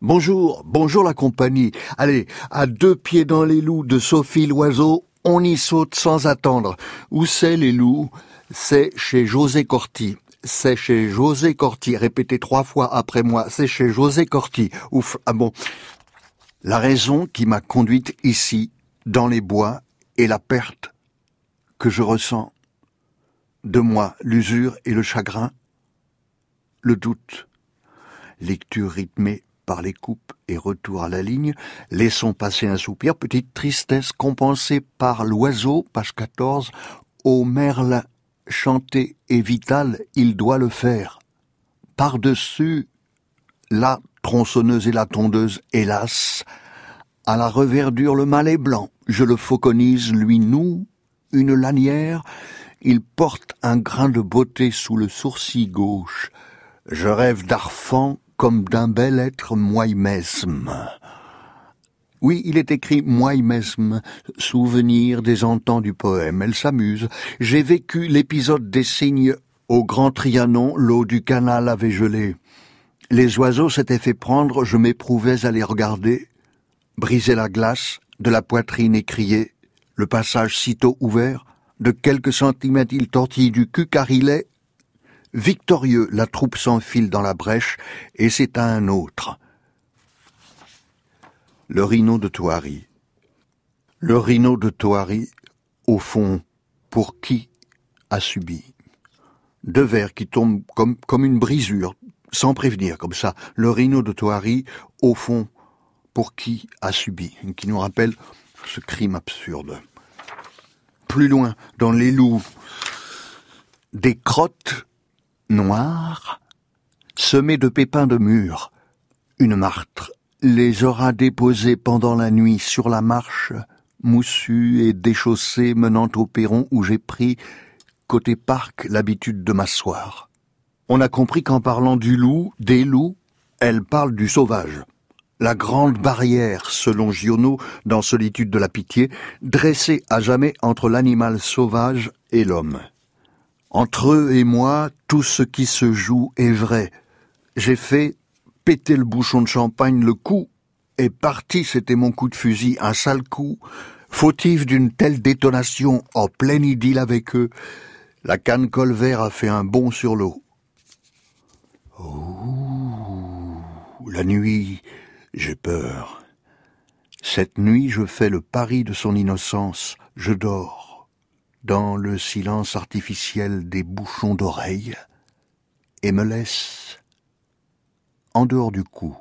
Bonjour, bonjour la compagnie. Allez, à deux pieds dans les loups de Sophie Loiseau, on y saute sans attendre. Où c'est les loups? C'est chez José Corti. C'est chez José Corti. Répétez trois fois après moi. C'est chez José Corti. Ouf, ah bon. La raison qui m'a conduite ici, dans les bois, est la perte que je ressens de moi, l'usure et le chagrin, le doute. Lecture rythmée par les coupes et retour à la ligne, laissons passer un soupir, petite tristesse compensée par l'oiseau, page 14, au merle chanté et vital, il doit le faire. Par-dessus la tronçonneuse et la tondeuse, hélas, à la reverdure le mâle est blanc, je le fauconise, lui noue une lanière, il porte un grain de beauté sous le sourcil gauche, je rêve d'arfan comme d'un bel être moi-même. Oui, il est écrit moi-même, souvenir des entends du poème. Elle s'amuse. J'ai vécu l'épisode des cygnes au Grand Trianon, l'eau du canal avait gelé. Les oiseaux s'étaient fait prendre, je m'éprouvais à les regarder, briser la glace, de la poitrine écriée, le passage sitôt ouvert, de quelques centimètres il tortille du cul car il est Victorieux, la troupe s'enfile dans la brèche, et c'est à un autre. Le rhino de Toari. Le rhino de Toari, au fond, pour qui a subi Deux vers qui tombent comme, une brisure, sans prévenir, comme ça. Le rhino de Toari, au fond, pour qui a subi Qui nous rappelle ce crime absurde. Plus loin, dans les loups, des crottes noir, semé de pépins de mûr, une martre les aura déposés pendant la nuit sur la marche, moussue et déchaussée menant au perron où j'ai pris, côté parc, l'habitude de m'asseoir. On a compris qu'en parlant du loup, des loups, elle parle du sauvage. La grande barrière, selon Giono, dans Solitude de la pitié, dressée à jamais entre l'animal sauvage et l'homme. Entre eux et moi, tout ce qui se joue est vrai. J'ai fait péter le bouchon de champagne le coup, et parti, c'était mon coup de fusil, un sale coup, fautif d'une telle détonation en pleine idylle avec eux. La canne colvert a fait un bond sur l'eau. Oh, la nuit, j'ai peur. Cette nuit, je fais le pari de son innocence, je dors dans le silence artificiel des bouchons d'oreilles et me laisse en dehors du cou.